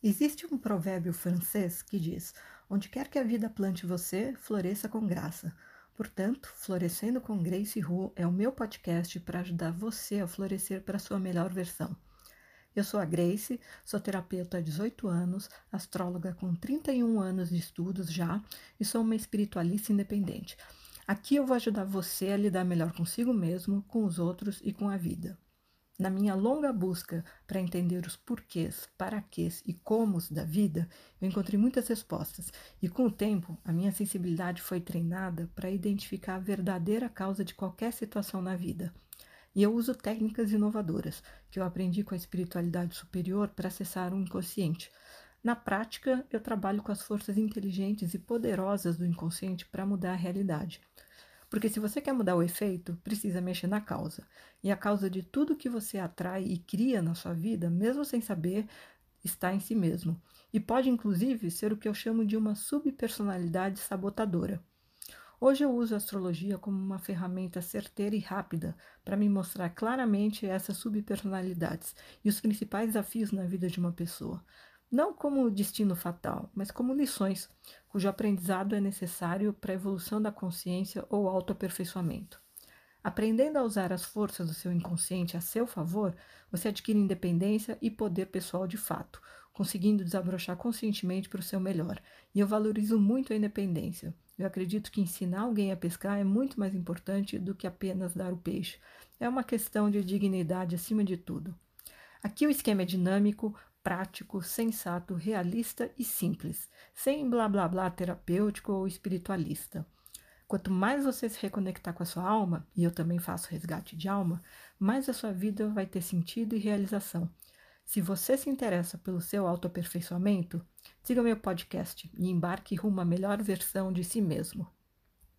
Existe um provérbio francês que diz: Onde quer que a vida plante você, floresça com graça. Portanto, Florescendo com Grace Ru é o meu podcast para ajudar você a florescer para a sua melhor versão. Eu sou a Grace, sou terapeuta há 18 anos, astróloga com 31 anos de estudos já e sou uma espiritualista independente. Aqui eu vou ajudar você a lidar melhor consigo mesmo, com os outros e com a vida. Na minha longa busca para entender os porquês, paraquês e comos da vida, eu encontrei muitas respostas, e com o tempo, a minha sensibilidade foi treinada para identificar a verdadeira causa de qualquer situação na vida. E eu uso técnicas inovadoras que eu aprendi com a espiritualidade superior para acessar o inconsciente. Na prática, eu trabalho com as forças inteligentes e poderosas do inconsciente para mudar a realidade. Porque se você quer mudar o efeito, precisa mexer na causa. E a causa de tudo que você atrai e cria na sua vida, mesmo sem saber, está em si mesmo. E pode, inclusive, ser o que eu chamo de uma subpersonalidade sabotadora. Hoje eu uso a astrologia como uma ferramenta certeira e rápida para me mostrar claramente essas subpersonalidades e os principais desafios na vida de uma pessoa não como destino fatal, mas como lições, cujo aprendizado é necessário para a evolução da consciência ou autoaperfeiçoamento. Aprendendo a usar as forças do seu inconsciente a seu favor, você adquire independência e poder pessoal de fato, conseguindo desabrochar conscientemente para o seu melhor. E eu valorizo muito a independência. Eu acredito que ensinar alguém a pescar é muito mais importante do que apenas dar o peixe. É uma questão de dignidade acima de tudo. Aqui o esquema é dinâmico, prático, sensato, realista e simples, sem blá blá blá terapêutico ou espiritualista. Quanto mais você se reconectar com a sua alma, e eu também faço resgate de alma, mais a sua vida vai ter sentido e realização. Se você se interessa pelo seu autoaperfeiçoamento, siga meu podcast e embarque rumo à melhor versão de si mesmo.